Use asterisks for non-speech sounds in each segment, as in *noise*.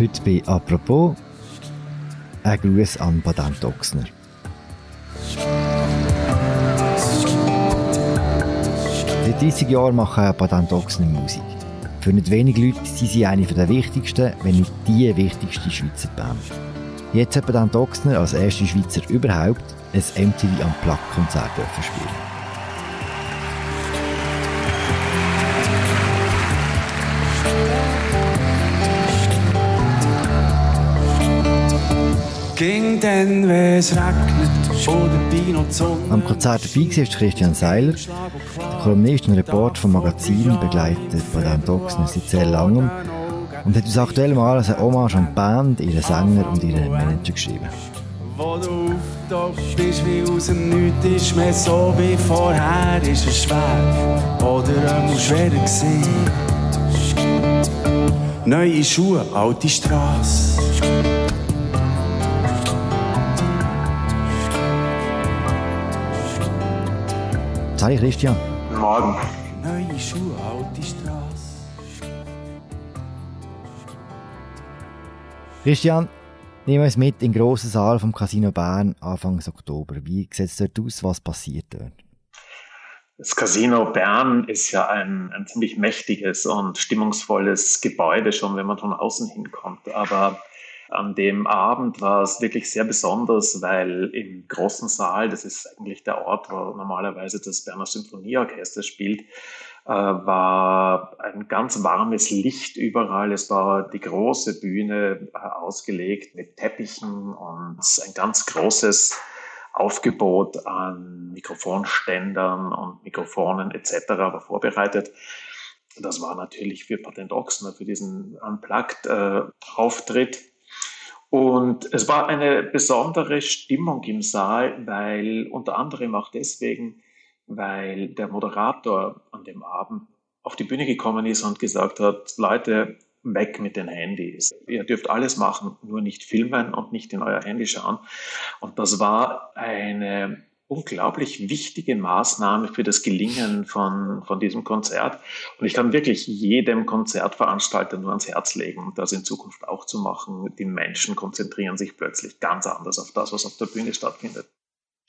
Heute bei «Apropos» ein Gruß an Badent Ochsner. Seit 30 Jahren machen Badent Ochsner Musik. Für nicht wenige Leute sind sie eine der wichtigsten, wenn nicht die wichtigste Schweizer Band. Jetzt hat Badent Ochsner als erste Schweizer überhaupt ein MTV Unplugged-Konzert spielen. Dann, wenn es regnet oder bei noch Sonne. Am Konzert dabei war Christian Seiler, der Kolumnist und Report vom Magazin, begleitet von Dan Doxner seit sehr langem und hat uns aktuell mal eine Hommage an die Band, ihren Sänger und ihren Manager geschrieben. Wo du auftauchst, bist wie aus dem Nichts, ist mehr so wie vorher, ist es schwer oder einmal schwerer gewesen. Neue Schuhe, alte Straße. Sali Christian. Guten Morgen. Neue Schuhe, alte Straße. Christian, nehmen wir uns mit in den grossen Saal vom Casino Bern Anfang Oktober. Wie sieht es dort aus? Was passiert dort? Das Casino Bern ist ja ein, ein ziemlich mächtiges und stimmungsvolles Gebäude, schon wenn man von außen hinkommt. Aber an dem Abend war es wirklich sehr besonders, weil im großen Saal, das ist eigentlich der Ort, wo normalerweise das Berner Symphonieorchester spielt, äh, war ein ganz warmes Licht überall. Es war die große Bühne äh, ausgelegt mit Teppichen und ein ganz großes Aufgebot an Mikrofonständern und Mikrofonen etc. war vorbereitet. Das war natürlich für Patent Ochsner, für diesen Unplugged-Auftritt. Und es war eine besondere Stimmung im Saal, weil unter anderem auch deswegen, weil der Moderator an dem Abend auf die Bühne gekommen ist und gesagt hat, Leute, weg mit den Handys. Ihr dürft alles machen, nur nicht filmen und nicht in euer Handy schauen. Und das war eine unglaublich wichtige Maßnahme für das Gelingen von, von diesem Konzert. Und ich kann wirklich jedem Konzertveranstalter nur ans Herz legen, das in Zukunft auch zu machen. Die Menschen konzentrieren sich plötzlich ganz anders auf das, was auf der Bühne stattfindet.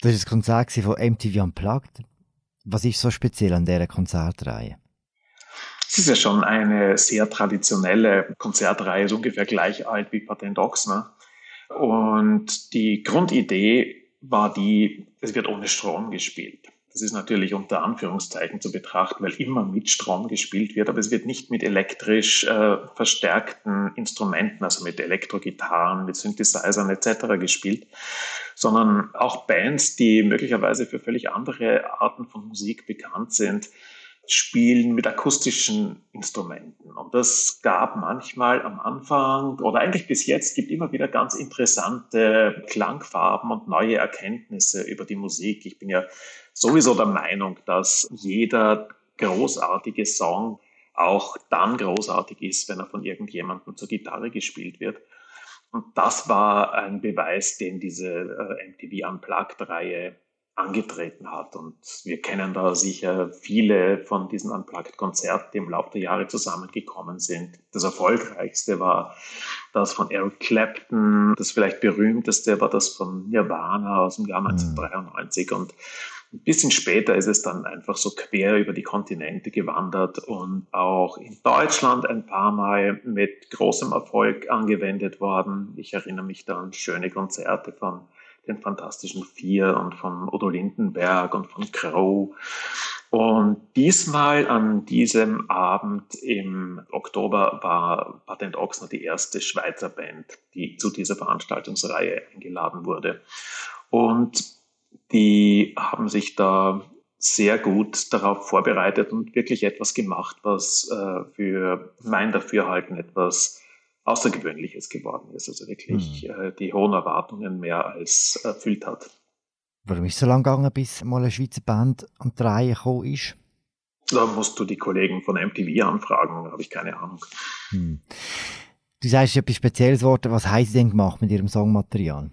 Das ist das Konzert von MTV Unplugged. Was ist so speziell an dieser Konzertreihe? Es ist ja schon eine sehr traditionelle Konzertreihe, ist ungefähr gleich alt wie Patent Ochsner. Und die Grundidee war die, es wird ohne Strom gespielt. Das ist natürlich unter Anführungszeichen zu betrachten, weil immer mit Strom gespielt wird, aber es wird nicht mit elektrisch äh, verstärkten Instrumenten, also mit Elektrogitarren, mit Synthesizern etc. gespielt, sondern auch Bands, die möglicherweise für völlig andere Arten von Musik bekannt sind, Spielen mit akustischen Instrumenten. Und das gab manchmal am Anfang oder eigentlich bis jetzt gibt immer wieder ganz interessante Klangfarben und neue Erkenntnisse über die Musik. Ich bin ja sowieso der Meinung, dass jeder großartige Song auch dann großartig ist, wenn er von irgendjemandem zur Gitarre gespielt wird. Und das war ein Beweis, den diese äh, MTV Unplugged-Reihe angetreten hat. Und wir kennen da sicher viele von diesen Unplugged-Konzerten, die im Laufe der Jahre zusammengekommen sind. Das erfolgreichste war das von Eric Clapton. Das vielleicht berühmteste war das von Nirvana aus dem Jahr 1993. Mhm. Und ein bisschen später ist es dann einfach so quer über die Kontinente gewandert und auch in Deutschland ein paar Mal mit großem Erfolg angewendet worden. Ich erinnere mich da an schöne Konzerte von den Fantastischen Vier und von Udo Lindenberg und von Crow. Und diesmal an diesem Abend im Oktober war Patent Ochsner die erste Schweizer Band, die zu dieser Veranstaltungsreihe eingeladen wurde. Und die haben sich da sehr gut darauf vorbereitet und wirklich etwas gemacht, was äh, für mein Dafürhalten etwas Außergewöhnliches geworden ist. Also wirklich mhm. äh, die hohen Erwartungen mehr als erfüllt hat. Warum ist es so lange gegangen, bis mal eine Schweizer Band an die Reihe gekommen ist? Da musst du die Kollegen von MTV anfragen, habe ich keine Ahnung. Hm. Du sagst etwas Spezielles Wort. Was haben sie denn gemacht mit ihrem Songmaterial?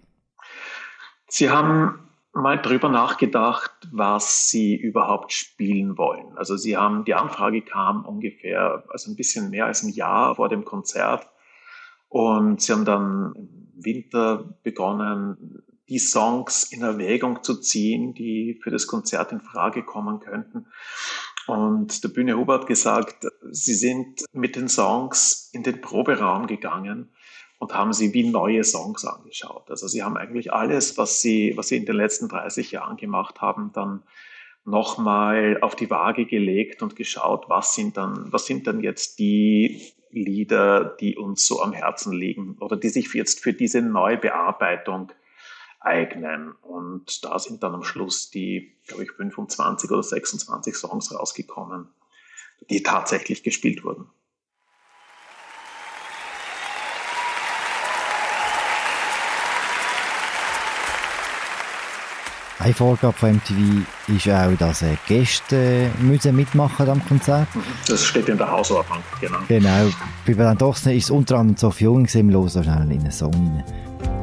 Sie haben mal drüber nachgedacht, was sie überhaupt spielen wollen. Also sie haben, die Anfrage kam ungefähr, also ein bisschen mehr als ein Jahr vor dem Konzert Und sie haben dann im Winter begonnen, die Songs in Erwägung zu ziehen, die für das Konzert in Frage kommen könnten. Und der Bühne Huber hat gesagt, sie sind mit den Songs in den Proberaum gegangen und haben sie wie neue Songs angeschaut. Also sie haben eigentlich alles, was sie, was sie in den letzten 30 Jahren gemacht haben, dann nochmal auf die Waage gelegt und geschaut, was sind dann, was sind dann jetzt die Lieder, die uns so am Herzen liegen oder die sich jetzt für diese Neubearbeitung eignen. Und da sind dann am Schluss die, glaube ich, 25 oder 26 Songs rausgekommen, die tatsächlich gespielt wurden. Eine Vorgabe von MTV ist auch, dass Gäste müssen mitmachen am Konzert. Das steht in der Hausordnung, genau. Genau. Bei Bernd Ochsner ist es unter anderem Sophie Jung, wir hören schnell in einen Song rein.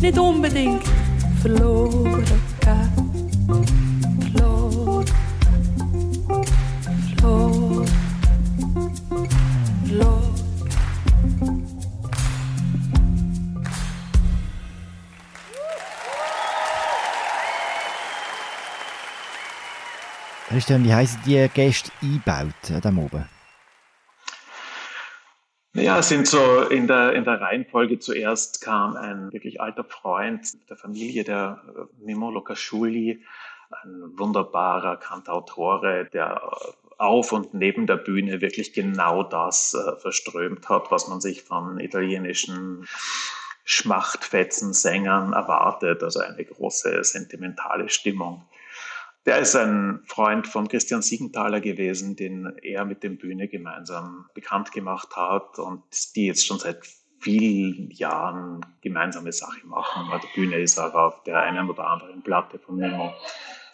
Nicht unbedingt verloren gehen. Verloren. Verloren. Verloren. Christian, wie heißen die Gäste eingebaut da oben? Ja, es sind so in der, in der Reihenfolge zuerst kam ein wirklich alter Freund der Familie, der äh, Mimo Locasciulli, ein wunderbarer Kantautore, der auf und neben der Bühne wirklich genau das äh, verströmt hat, was man sich von italienischen Schmachtfetzen, Sängern erwartet, also eine große sentimentale Stimmung. Der ist ein Freund von Christian Siegenthaler gewesen, den er mit dem Bühne gemeinsam bekannt gemacht hat und die jetzt schon seit vielen Jahren gemeinsame Sache machen. Der Bühne ist er auf der einen oder anderen Platte von Nemo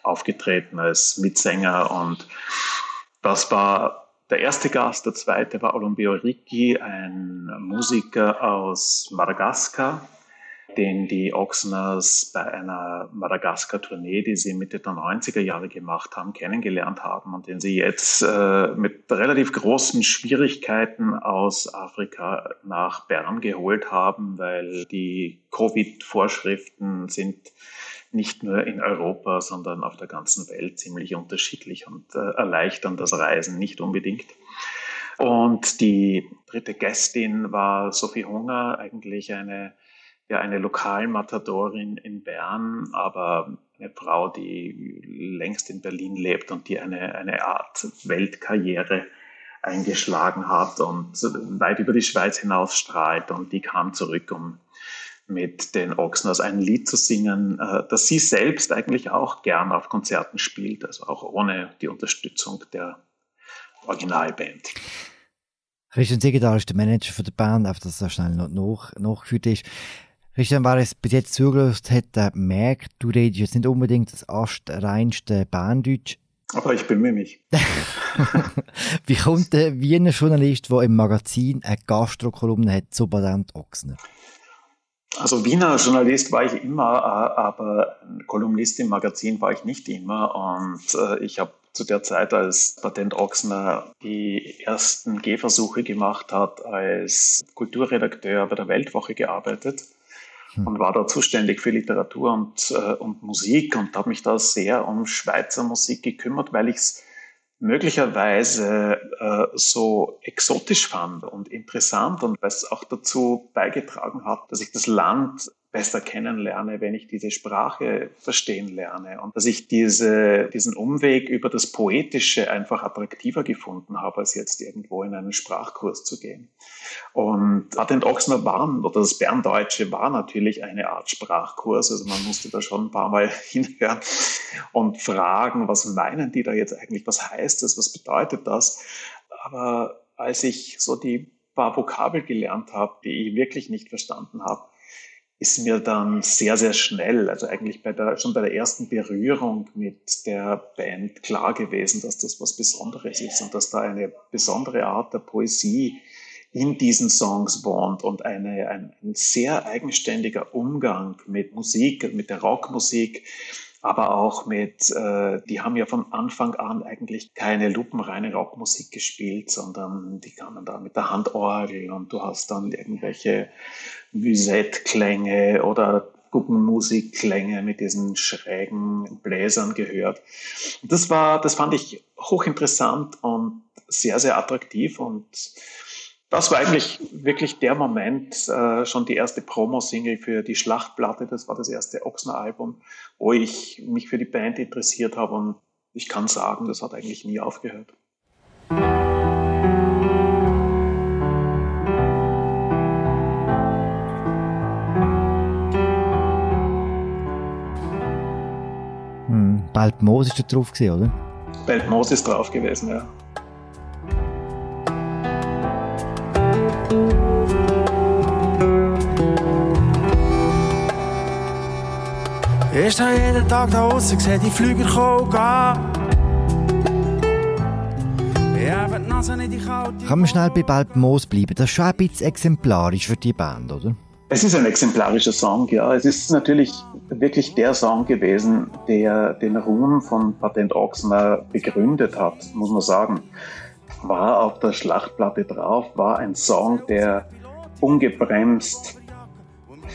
aufgetreten als Mitsänger und das war der erste Gast. Der zweite war Olombeo Ricci, ein Musiker aus Madagaskar, den die Oxners bei einer Madagaskar-Tournee, die sie Mitte der 90er Jahre gemacht haben, kennengelernt haben und den sie jetzt äh, mit relativ großen Schwierigkeiten aus Afrika nach Bern geholt haben, weil die Covid-Vorschriften sind nicht nur in Europa, sondern auf der ganzen Welt ziemlich unterschiedlich und äh, erleichtern das Reisen nicht unbedingt. Und die dritte Gästin war Sophie Hunger, eigentlich eine ja eine Lokalmatadorin in Bern, aber eine Frau, die längst in Berlin lebt und die eine, eine Art Weltkarriere eingeschlagen hat und weit über die Schweiz hinaus strahlt. Und die kam zurück, um mit den Oxners ein Lied zu singen, äh, das sie selbst eigentlich auch gern auf Konzerten spielt, also auch ohne die Unterstützung der Originalband. Christian Siegedal ist der Manager für die Band, auf das so schnell noch nach, nachgeführt ist. Christian, wer es bis jetzt zugelassen hat, merkt, du redest jetzt nicht unbedingt das astreinste Berndeutsch. Aber ich bemühe mich. *laughs* *laughs* Wie kommt der Wiener Journalist, der im Magazin eine Gastrokolumne hat, zu Patent Ochsner? Also Wiener Journalist war ich immer, äh, aber Kolumnist im Magazin war ich nicht immer. Und äh, ich habe zu der Zeit, als Patent Ochsner die ersten Gehversuche gemacht hat, als Kulturredakteur bei der Weltwoche gearbeitet. Und war da zuständig für Literatur und, äh, und Musik und habe mich da sehr um Schweizer Musik gekümmert, weil ich es möglicherweise äh, so exotisch fand und interessant und was auch dazu beigetragen hat, dass ich das Land besser kennenlerne, wenn ich diese Sprache verstehen lerne und dass ich diese, diesen Umweg über das Poetische einfach attraktiver gefunden habe, als jetzt irgendwo in einen Sprachkurs zu gehen. Und Patent Ochsner waren, oder das Berndeutsche war natürlich eine Art Sprachkurs, also man musste da schon ein paar Mal *laughs* hinhören und fragen, was meinen die da jetzt eigentlich, was heißt das, was bedeutet das? Aber als ich so die paar Vokabel gelernt habe, die ich wirklich nicht verstanden habe, ist mir dann sehr, sehr schnell, also eigentlich bei der, schon bei der ersten Berührung mit der Band klar gewesen, dass das was Besonderes ist und dass da eine besondere Art der Poesie in diesen Songs wohnt und eine, ein, ein sehr eigenständiger Umgang mit Musik, mit der Rockmusik, aber auch mit, äh, die haben ja von Anfang an eigentlich keine lupenreine Rockmusik gespielt, sondern die kamen da mit der Handorgel und du hast dann irgendwelche Musette-Klänge oder Guggenmusikklänge mit diesen schrägen Bläsern gehört. Das war, das fand ich hochinteressant und sehr, sehr attraktiv und das war eigentlich wirklich der Moment, äh, schon die erste Promo-Single für die Schlachtplatte. Das war das erste Ochsner-Album, wo ich mich für die Band interessiert habe. Und ich kann sagen, das hat eigentlich nie aufgehört. Hm, Beltmoos ist da drauf gewesen, oder? Beltmoos ist drauf gewesen, ja. Ich stehe jeden Tag da draußen, sehe die Flüger kommen Kann man schnell bei Balb Moos bleiben? Das ist schon ein bisschen exemplarisch für die Band, oder? Es ist ein exemplarischer Song, ja. Es ist natürlich wirklich der Song gewesen, der den Ruhm von Patent Ochsner begründet hat, muss man sagen. War auf der Schlachtplatte drauf, war ein Song, der ungebremst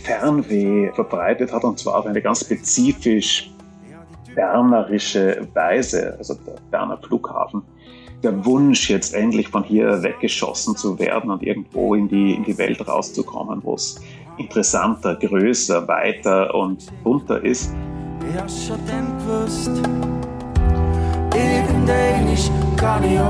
Fernweh verbreitet hat und zwar auf eine ganz spezifisch bernerische Weise, also der Berner Flughafen. Der Wunsch, jetzt endlich von hier weggeschossen zu werden und irgendwo in die, in die Welt rauszukommen, wo es interessanter, größer, weiter und bunter ist. Ich hab schon dann gewusst, irgendwann ist gar nicht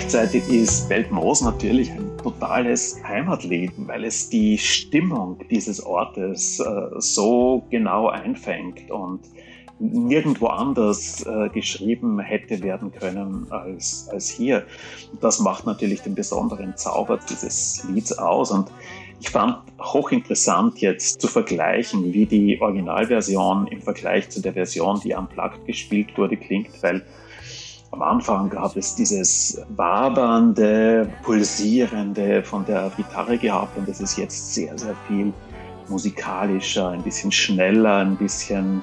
Gleichzeitig ist Beltmoos natürlich ein totales Heimatlied, weil es die Stimmung dieses Ortes äh, so genau einfängt und nirgendwo anders äh, geschrieben hätte werden können als, als hier. Das macht natürlich den besonderen Zauber dieses Lieds aus und ich fand hochinteressant jetzt zu vergleichen, wie die Originalversion im Vergleich zu der Version, die am Plug gespielt wurde, klingt, weil am Anfang gab es dieses wabernde, pulsierende von der Gitarre gehabt und es ist jetzt sehr, sehr viel musikalischer, ein bisschen schneller, ein bisschen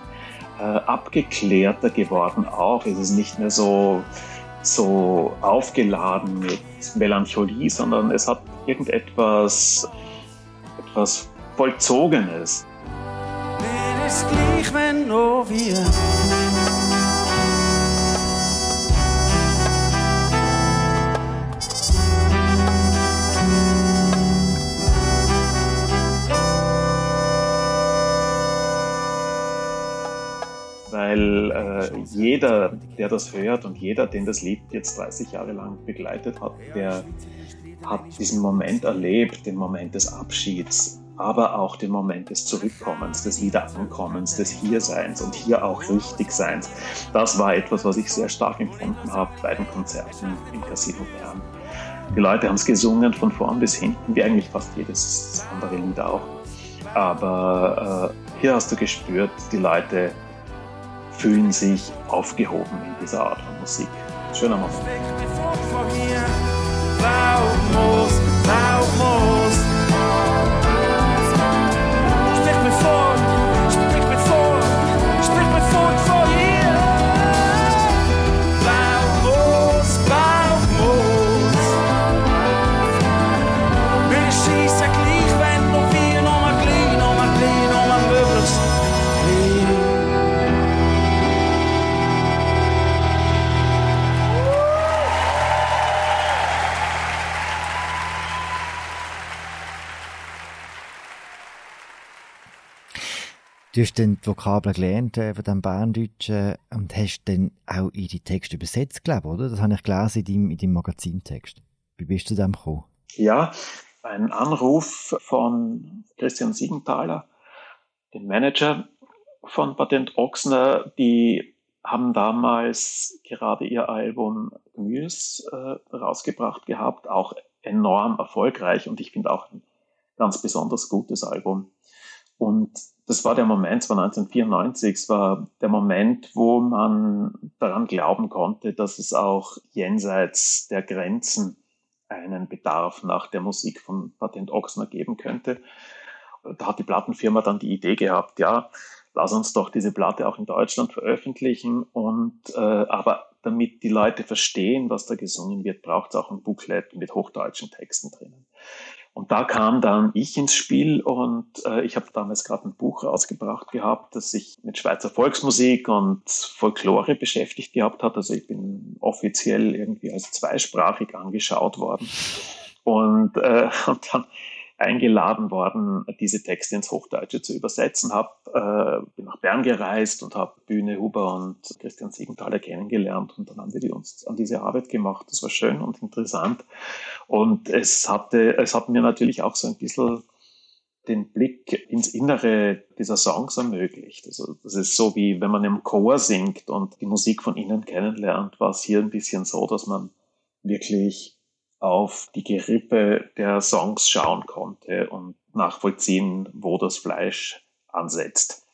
äh, abgeklärter geworden auch. Es ist nicht mehr so, so aufgeladen mit Melancholie, sondern es hat irgendetwas etwas Vollzogenes. Mir ist gleich, wenn nur wir weil äh, jeder, der das hört und jeder, den das Lied jetzt 30 Jahre lang begleitet hat, der hat diesen Moment erlebt, den Moment des Abschieds, aber auch den Moment des Zurückkommens, des Wiederankommens, des Hierseins und hier auch Richtigseins. Das war etwas, was ich sehr stark empfunden habe bei den Konzerten im Casino Bern. Die Leute haben es gesungen von vorn bis hinten, wie eigentlich fast jedes andere Lied auch. Aber äh, hier hast du gespürt, die Leute fühlen sich aufgehoben in dieser Art von Musik. Schöner Moment. Du hast dann die Vokabeln gelernt äh, von dem Berndeutschen und hast dann auch in die Texte übersetzt, glaube ich, oder? Das habe ich gelesen in deinem, in deinem Magazintext. Wie bist du zu dem gekommen? Ja, ein Anruf von Christian Siegenthaler, dem Manager von Patent Ochsner, die haben damals gerade ihr Album Gemüse äh, rausgebracht gehabt, auch enorm erfolgreich und ich finde auch ein ganz besonders gutes Album. Und das war der Moment, es war 1994, es war der Moment, wo man daran glauben konnte, dass es auch jenseits der Grenzen einen Bedarf nach der Musik von Patent Ochsner geben könnte. Da hat die Plattenfirma dann die Idee gehabt, ja, lass uns doch diese Platte auch in Deutschland veröffentlichen. Und äh, aber damit die Leute verstehen, was da gesungen wird, braucht es auch ein Booklet mit hochdeutschen Texten drinnen. Und da kam dann ich ins Spiel und äh, ich habe damals gerade ein Buch rausgebracht gehabt, das sich mit Schweizer Volksmusik und Folklore beschäftigt gehabt hat. Also ich bin offiziell irgendwie als zweisprachig angeschaut worden. Und, äh, *laughs* und dann eingeladen worden, diese Texte ins Hochdeutsche zu übersetzen. Hab, äh, bin nach Bern gereist und habe Bühne Huber und Christian Siegenthaler kennengelernt und dann haben wir die uns an diese Arbeit gemacht. Das war schön und interessant und es hatte, es hat mir natürlich auch so ein bisschen den Blick ins Innere dieser Songs ermöglicht. Also das ist so wie wenn man im Chor singt und die Musik von innen kennenlernt, war es hier ein bisschen so, dass man wirklich auf die Gerippe der Songs schauen konnte und nachvollziehen, wo das Fleisch ansetzt.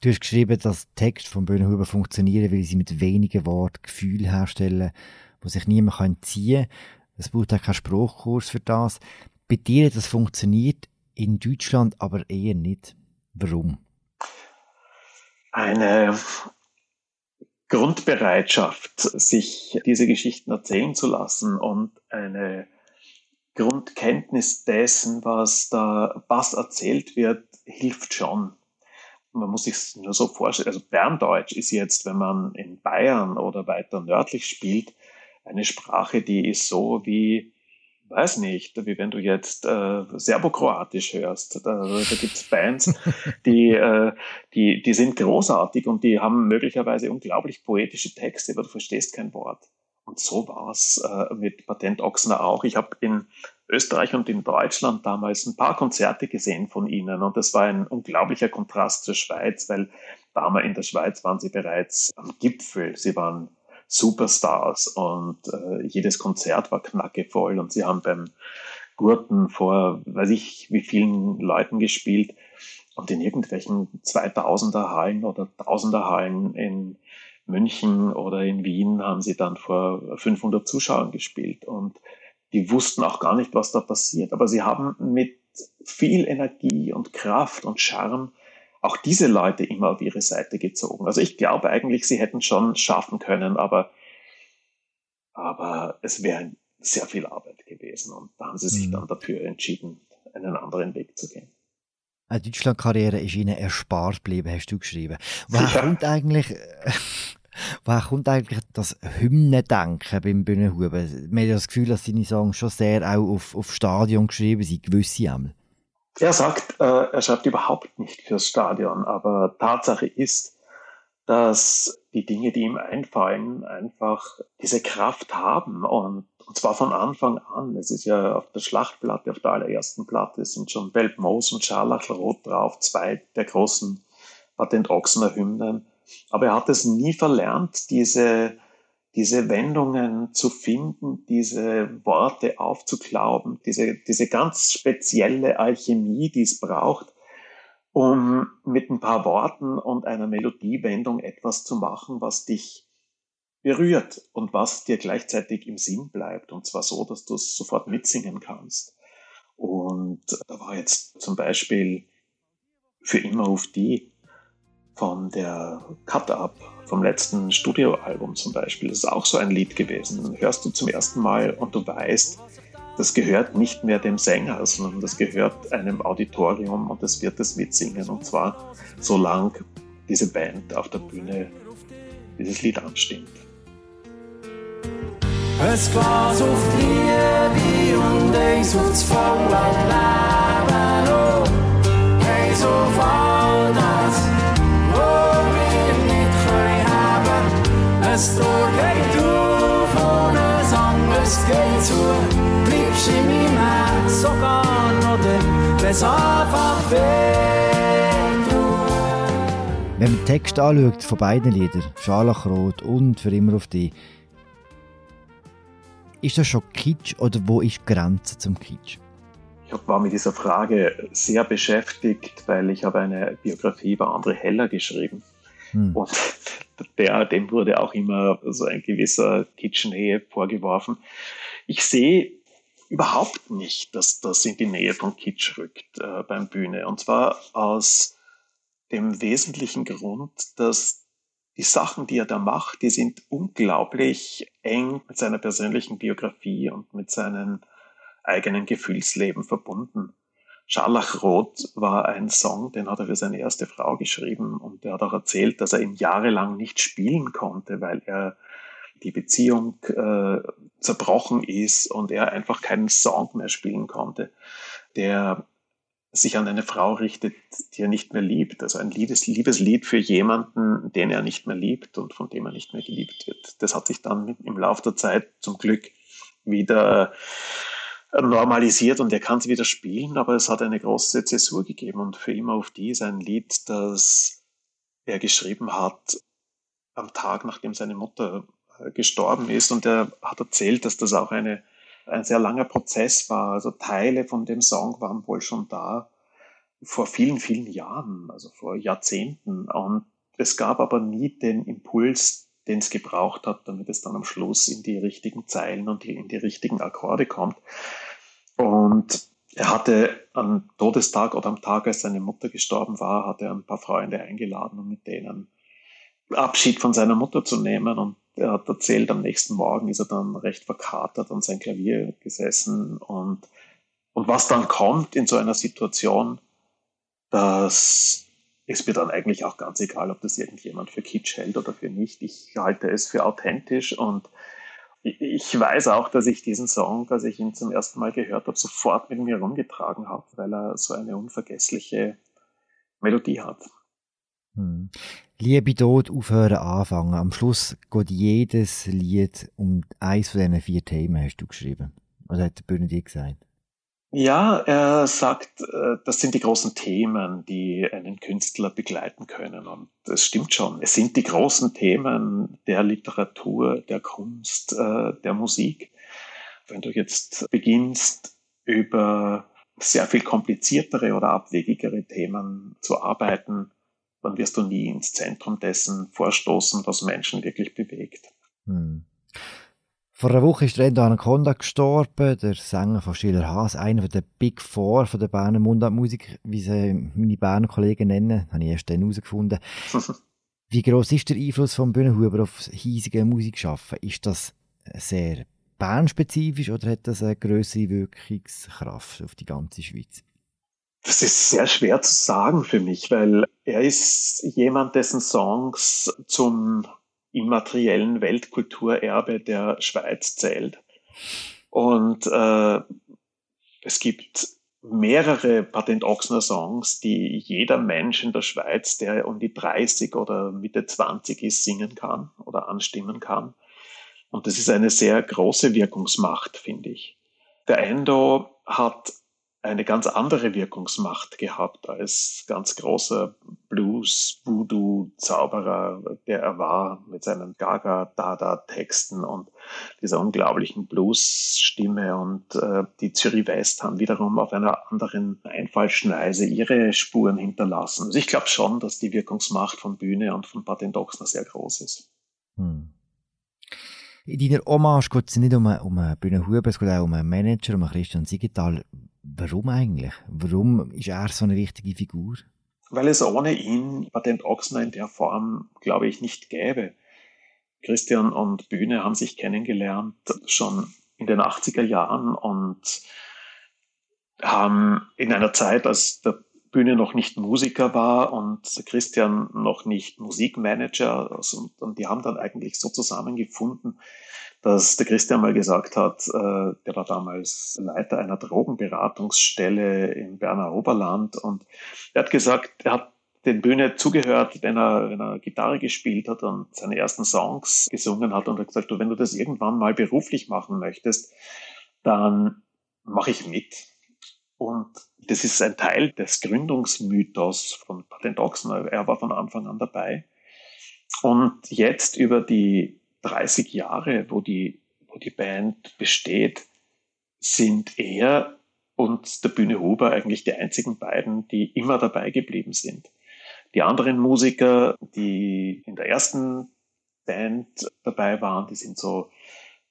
Du hast geschrieben, dass Text von Böhnhuber funktionieren, weil sie mit wenigen Worten Gefühl herstellen, wo sich niemand ziehen kann. Es braucht auch keinen Spruchkurs für das. Bei dir, das funktioniert in Deutschland aber eher nicht. Warum? Eine Grundbereitschaft, sich diese Geschichten erzählen zu lassen und eine Grundkenntnis dessen, was da, was erzählt wird, hilft schon. Man muss sich nur so vorstellen. Also Berndeutsch ist jetzt, wenn man in Bayern oder weiter nördlich spielt, eine Sprache, die ist so wie weiß nicht, wie wenn du jetzt äh, Serbokroatisch hörst. Da, da gibt's Bands, *laughs* die, äh, die, die sind großartig und die haben möglicherweise unglaublich poetische Texte, aber du verstehst kein Wort. Und so war's äh, mit Patent Ochsner auch. Ich habe in Österreich und in Deutschland damals ein paar Konzerte gesehen von ihnen und das war ein unglaublicher Kontrast zur Schweiz, weil damals in der Schweiz waren sie bereits am Gipfel. Sie waren Superstars und äh, jedes Konzert war knackevoll und sie haben beim Gurten vor, weiß ich, wie vielen Leuten gespielt und in irgendwelchen 2000er Hallen oder 1000er Hallen in München oder in Wien haben sie dann vor 500 Zuschauern gespielt und die wussten auch gar nicht, was da passiert, aber sie haben mit viel Energie und Kraft und Charme auch diese Leute immer auf ihre Seite gezogen. Also ich glaube eigentlich, sie hätten schon schaffen können, aber, aber es wäre sehr viel Arbeit gewesen und da haben sie sich mhm. dann dafür entschieden, einen anderen Weg zu gehen. Eine Deutschland-Karriere ist ihnen erspart geblieben, hast du geschrieben. Woher ja. kommt eigentlich, *laughs* woher kommt eigentlich das Hymnendenken beim Bühnenhuber? Man hat das Gefühl, dass seine Songs schon sehr auch auf, auf Stadion geschrieben sind, gewisse einmal. Er sagt, äh, er schreibt überhaupt nicht fürs Stadion, aber Tatsache ist, dass die Dinge, die ihm einfallen, einfach diese Kraft haben und, und zwar von Anfang an. Es ist ja auf der Schlachtplatte, auf der allerersten Platte sind schon Belbmoos und Scharlachlrot drauf, zwei der großen Patent Ochsener Hymnen. Aber er hat es nie verlernt, diese diese Wendungen zu finden, diese Worte aufzuklauben, diese, diese ganz spezielle Alchemie, die es braucht, um mit ein paar Worten und einer Melodiewendung etwas zu machen, was dich berührt und was dir gleichzeitig im Sinn bleibt. Und zwar so, dass du es sofort mitsingen kannst. Und da war jetzt zum Beispiel für immer auf die von der Cut-Up vom letzten Studioalbum zum Beispiel. Das ist auch so ein Lied gewesen. Dann hörst du zum ersten Mal und du weißt, das gehört nicht mehr dem Sänger, sondern das gehört einem Auditorium und das wird es mitsingen. Und zwar solange diese Band auf der Bühne dieses Lied anstimmt. Ein Glas auf die Liebe und eins aufs volle Leben. Oh, eins auf Tor geht auf und ein anderes geht zu. Bleibst in meinem Herz sogar noch dann, wenn's weh Wenn man den Text anschaut von beiden Liedern, Scharlachrot und Für immer auf dich, ist das schon Kitsch oder wo ist die Grenze zum Kitsch? Ich war mit dieser Frage sehr beschäftigt, weil ich habe eine Biografie über André Heller geschrieben. Hm. Und der, dem wurde auch immer so ein gewisser Kitschnähe vorgeworfen. Ich sehe überhaupt nicht, dass das in die Nähe von Kitsch rückt äh, beim Bühne. Und zwar aus dem wesentlichen Grund, dass die Sachen, die er da macht, die sind unglaublich eng mit seiner persönlichen Biografie und mit seinen eigenen Gefühlsleben verbunden. Scharlachrot war ein Song, den hat er für seine erste Frau geschrieben und er hat auch erzählt, dass er ihn jahrelang nicht spielen konnte, weil er die Beziehung äh, zerbrochen ist und er einfach keinen Song mehr spielen konnte, der sich an eine Frau richtet, die er nicht mehr liebt. Also ein Liebes, Liebeslied für jemanden, den er nicht mehr liebt und von dem er nicht mehr geliebt wird. Das hat sich dann im Laufe der Zeit zum Glück wieder normalisiert und er kann es wieder spielen, aber es hat eine große Zäsur gegeben und für immer auf die ist ein Lied, das er geschrieben hat am Tag, nachdem seine Mutter äh, gestorben ist und er hat erzählt, dass das auch eine, ein sehr langer Prozess war. Also Teile von dem Song waren wohl schon da vor vielen, vielen Jahren, also vor Jahrzehnten und es gab aber nie den Impuls, den es gebraucht hat, damit es dann am Schluss in die richtigen Zeilen und in die richtigen Akkorde kommt. Und er hatte am Todestag oder am Tag, als seine Mutter gestorben war, hat er ein paar Freunde eingeladen, um mit denen Abschied von seiner Mutter zu nehmen. Und er hat erzählt, am nächsten Morgen ist er dann recht verkatert an sein Klavier gesessen. Und, und was dann kommt in so einer Situation, dass ist mir dann eigentlich auch ganz egal, ob das irgendjemand für Kitsch hält oder für nicht. Ich halte es für authentisch und ich weiß auch, dass ich diesen Song, als ich ihn zum ersten Mal gehört habe, sofort mit mir rumgetragen habe, weil er so eine unvergessliche Melodie hat. Hm. Liebe Tod, aufhören, anfangen. Am Schluss geht jedes Lied um eins von diesen vier Themen, hast du geschrieben. Oder hat der Bühne dir gesagt? Ja, er sagt, äh, das sind die großen Themen, die einen Künstler begleiten können. Und das stimmt schon. Es sind die großen Themen der Literatur, der Kunst, äh, der Musik. Wenn du jetzt beginnst, über sehr viel kompliziertere oder abwegigere Themen zu arbeiten, dann wirst du nie ins Zentrum dessen vorstoßen, was Menschen wirklich bewegt. Hm. Vor einer Woche ist Rendo Anaconda gestorben, der Sänger von Schiller Haas, einer der Big Four von der Berner Mundartmusik, wie sie meine Berner Kollegen nennen, habe ich erst dann herausgefunden. *laughs* wie groß ist der Einfluss von Bühnenhuber auf hiesige Musikschaffen? Ist das sehr bernspezifisch oder hat das eine größere Wirkungskraft auf die ganze Schweiz? Das ist sehr schwer zu sagen für mich, weil er ist jemand, dessen Songs zum immateriellen Weltkulturerbe der Schweiz zählt. Und äh, es gibt mehrere Patent Ochsner Songs, die jeder Mensch in der Schweiz, der um die 30 oder Mitte 20 ist, singen kann oder anstimmen kann. Und das ist eine sehr große Wirkungsmacht, finde ich. Der Endo hat eine ganz andere Wirkungsmacht gehabt als ganz großer Blues, Voodoo, Zauberer, der er war mit seinen Gaga-Dada-Texten und dieser unglaublichen Blues-Stimme und äh, die Zürich West haben wiederum auf einer anderen Einfallschneise ihre Spuren hinterlassen. Also ich glaube schon, dass die Wirkungsmacht von Bühne und von Patent Ochsner sehr groß ist. Hm. In deiner Hommage geht es nicht um, um Bühne Huber, es geht auch um einen Manager, um Christian Sigital. Warum eigentlich? Warum ist er so eine wichtige Figur? Weil es ohne ihn Patent Ochsner in der Form, glaube ich, nicht gäbe. Christian und Bühne haben sich kennengelernt schon in den 80er Jahren und haben in einer Zeit, als der Bühne noch nicht Musiker war und Christian noch nicht Musikmanager, also, und die haben dann eigentlich so zusammengefunden, dass der Christian mal gesagt hat, äh, der war damals Leiter einer Drogenberatungsstelle im Berner Oberland und er hat gesagt, er hat den Bühne zugehört, wenn er, wenn er Gitarre gespielt hat und seine ersten Songs gesungen hat und hat gesagt, du, wenn du das irgendwann mal beruflich machen möchtest, dann mache ich mit. Und das ist ein Teil des Gründungsmythos von Patent Ochsner. Er war von Anfang an dabei. Und jetzt über die 30 Jahre, wo die, wo die Band besteht, sind er und der Bühne Huber eigentlich die einzigen beiden, die immer dabei geblieben sind. Die anderen Musiker, die in der ersten Band dabei waren, die sind so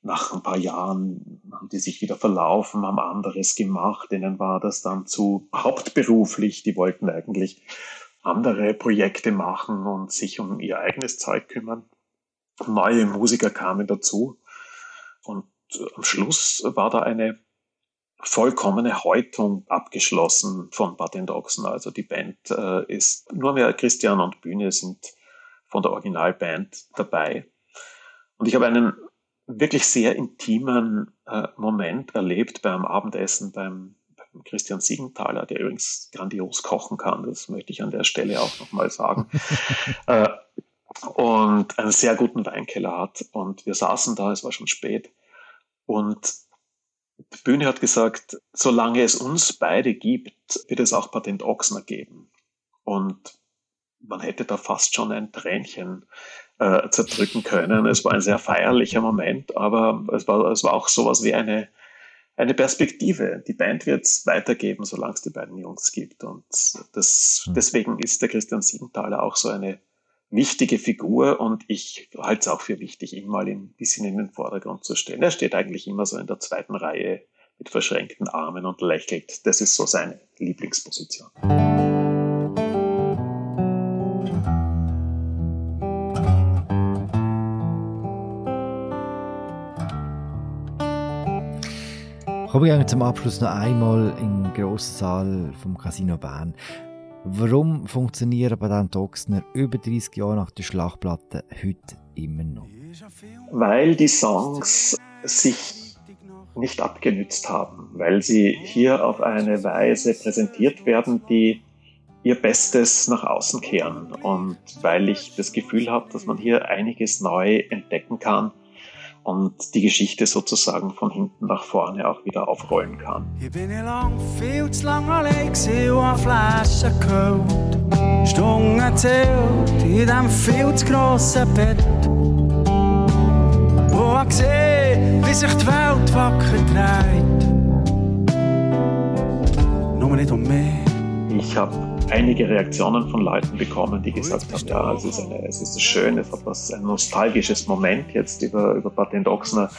nach ein paar Jahren haben die sich wieder verlaufen, haben anderes gemacht, denen war das dann zu hauptberuflich, die wollten eigentlich andere Projekte machen und sich um ihr eigenes Zeug kümmern. Neue Musiker kamen dazu und am Schluss war da eine vollkommene Häutung abgeschlossen von Bad Ochsen. Also die Band äh, ist, nur mehr Christian und Bühne sind von der Originalband dabei. Und ich habe einen wirklich sehr intimen äh, Moment erlebt beim Abendessen beim, beim Christian Siegenthaler, der übrigens grandios kochen kann. Das möchte ich an der Stelle auch nochmal sagen. *laughs* äh, und einen sehr guten Weinkeller hat. Und wir saßen da, es war schon spät. Und die Bühne hat gesagt, solange es uns beide gibt, wird es auch Patent Ochsner geben. Und man hätte da fast schon ein Tränchen äh, zerdrücken können. Es war ein sehr feierlicher Moment, aber es war, es war auch sowas wie eine, eine Perspektive. Die Band wird es weitergeben, solange es die beiden Jungs gibt. Und das, hm. deswegen ist der Christian Siegenthaler auch so eine wichtige Figur und ich halte es auch für wichtig, ihn mal ein bisschen in den Vordergrund zu stellen. Er steht eigentlich immer so in der zweiten Reihe mit verschränkten Armen und lächelt. Das ist so seine Lieblingsposition. Kommen wir zum Abschluss noch einmal im grossen Saal vom Casino Bern. Warum funktionieren Patent Ochsner über 30 Jahre nach der Schlachtplatte heute immer noch? Weil die Songs sich nicht abgenützt haben, weil sie hier auf eine Weise präsentiert werden, die ihr Bestes nach außen kehren und weil ich das Gefühl habe, dass man hier einiges neu entdecken kann und die Geschichte sozusagen von hinten nach vorne auch wieder aufrollen kann. Ich bin lang, viel zu lange allein und an Flaschen geholt. Stunden zählt in diesem viel zu grossen Bett. Wo ich sehe, wie sich die Welt wacker dreht. Nur nicht um mich. Ich habe einige Reaktionen von Leuten bekommen, die gesagt haben, ja, es ist, eine, es ist schön, es hat was, ein nostalgisches Moment jetzt über, über Patent Ochsner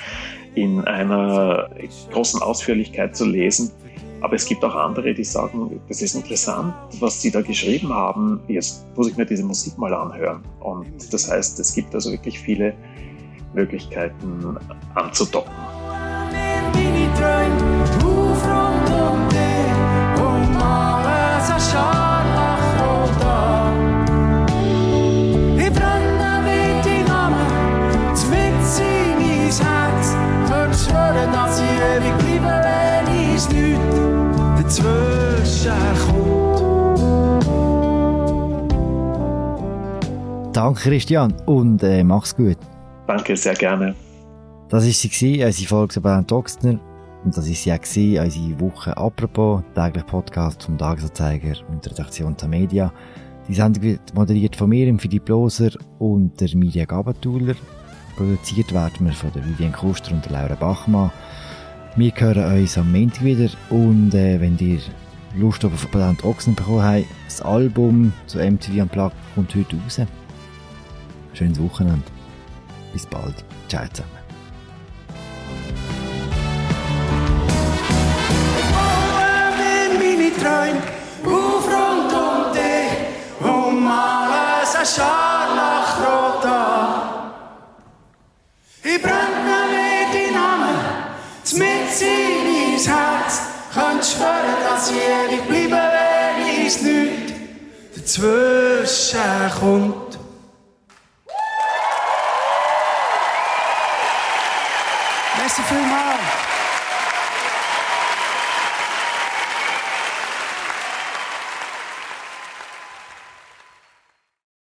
in einer großen Ausführlichkeit zu lesen. Aber es gibt auch andere, die sagen, das ist interessant, was sie da geschrieben haben. Jetzt muss ich mir diese Musik mal anhören. Und das heißt, es gibt also wirklich viele Möglichkeiten anzudocken. Danke, Christian, und äh, mach's gut. Danke, sehr gerne. Das war sie, unsere Folge zu Bernd Oxner. Und das war sie auch, unsere Woche apropos, täglich Podcast vom Tagesanzeiger und der Redaktion der Media. Die Sendung wird moderiert von mir, Philipp Loser und der Mirja Gabatuller. Produziert werden wir von der Vivian Kuster und der Laura Bachmann. Wir hören uns am Montag wieder und äh, wenn ihr Lust auf Patent Ochsen bekommen habt, das Album zu MTV Unplugged kommt heute raus. Schönes Wochenende. Bis bald. Ciao zusammen. Träume auf rund um dich und malen ein Dass ich ewig bleibe, wenn ich nicht dazwischen kommt. Merci vielmals.